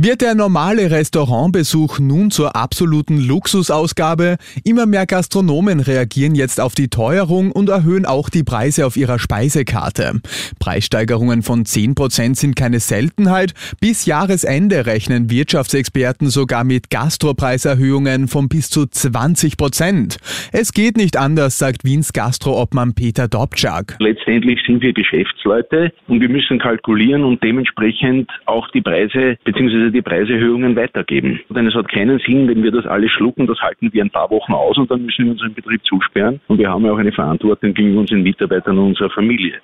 Wird der normale Restaurantbesuch nun zur absoluten Luxusausgabe? Immer mehr Gastronomen reagieren jetzt auf die Teuerung und erhöhen auch die Preise auf ihrer Speisekarte. Preissteigerungen von 10% sind keine Seltenheit. Bis Jahresende rechnen Wirtschaftsexperten sogar mit Gastropreiserhöhungen von bis zu 20%. Es geht nicht anders, sagt Wiens Gastroobmann Peter Dobczak. Letztendlich sind wir Geschäftsleute und wir müssen kalkulieren und dementsprechend auch die Preise bzw die Preiserhöhungen weitergeben. Denn es hat keinen Sinn, wenn wir das alles schlucken, das halten wir ein paar Wochen aus und dann müssen wir unseren Betrieb zusperren. Und wir haben ja auch eine Verantwortung gegenüber unseren Mitarbeitern und unserer Familie.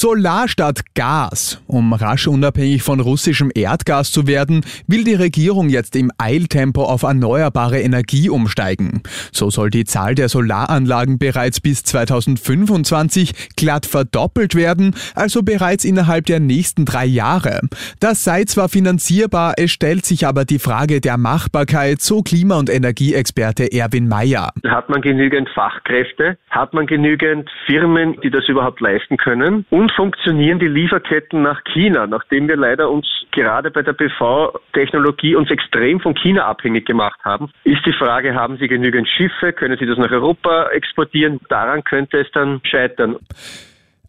Solar statt Gas. Um rasch unabhängig von russischem Erdgas zu werden, will die Regierung jetzt im Eiltempo auf erneuerbare Energie umsteigen. So soll die Zahl der Solaranlagen bereits bis 2025 glatt verdoppelt werden, also bereits innerhalb der nächsten drei Jahre. Das sei zwar finanzierbar, es stellt sich aber die Frage der Machbarkeit, so Klima- und Energieexperte Erwin Mayer. Hat man genügend Fachkräfte? Hat man genügend Firmen, die das überhaupt leisten können? Und und funktionieren die Lieferketten nach China, nachdem wir leider uns gerade bei der PV-Technologie uns extrem von China abhängig gemacht haben, ist die Frage, haben Sie genügend Schiffe, können Sie das nach Europa exportieren? Daran könnte es dann scheitern.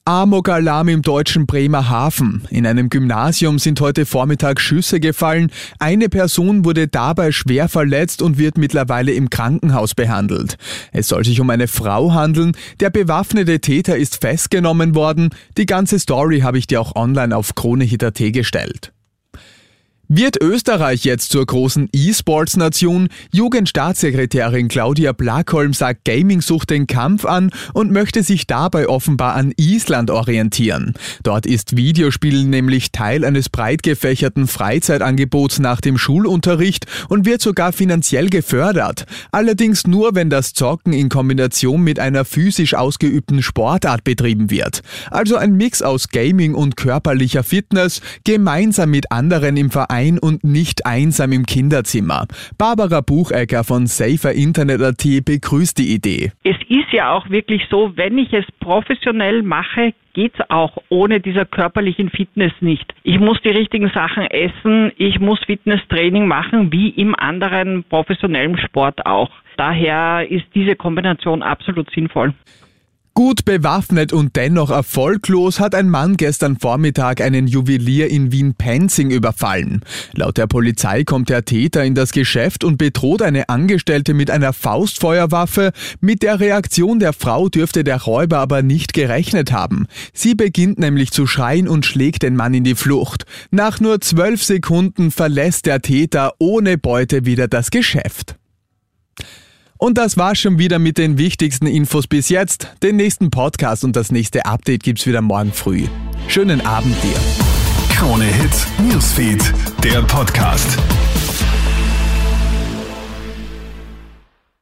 Amok-Alarm im deutschen Bremerhaven. In einem Gymnasium sind heute Vormittag Schüsse gefallen. Eine Person wurde dabei schwer verletzt und wird mittlerweile im Krankenhaus behandelt. Es soll sich um eine Frau handeln. Der bewaffnete Täter ist festgenommen worden. Die ganze Story habe ich dir auch online auf KroneHit.at gestellt. Wird Österreich jetzt zur großen E-Sports-Nation? Jugendstaatssekretärin Claudia Blackholm sagt, Gaming sucht den Kampf an und möchte sich dabei offenbar an Island orientieren. Dort ist Videospielen nämlich Teil eines breit gefächerten Freizeitangebots nach dem Schulunterricht und wird sogar finanziell gefördert. Allerdings nur, wenn das Zocken in Kombination mit einer physisch ausgeübten Sportart betrieben wird. Also ein Mix aus Gaming und körperlicher Fitness, gemeinsam mit anderen im Verein ein und nicht einsam im Kinderzimmer. Barbara Buchecker von Safer Internet.at begrüßt die Idee. Es ist ja auch wirklich so, wenn ich es professionell mache, geht es auch ohne dieser körperlichen Fitness nicht. Ich muss die richtigen Sachen essen, ich muss Fitnesstraining machen, wie im anderen professionellen Sport auch. Daher ist diese Kombination absolut sinnvoll. Gut bewaffnet und dennoch erfolglos hat ein Mann gestern Vormittag einen Juwelier in Wien-Penzing überfallen. Laut der Polizei kommt der Täter in das Geschäft und bedroht eine Angestellte mit einer Faustfeuerwaffe. Mit der Reaktion der Frau dürfte der Räuber aber nicht gerechnet haben. Sie beginnt nämlich zu schreien und schlägt den Mann in die Flucht. Nach nur zwölf Sekunden verlässt der Täter ohne Beute wieder das Geschäft. Und das war schon wieder mit den wichtigsten Infos bis jetzt. Den nächsten Podcast und das nächste Update gibt's wieder morgen früh. Schönen Abend dir. Krone Hits, Newsfeed, der Podcast.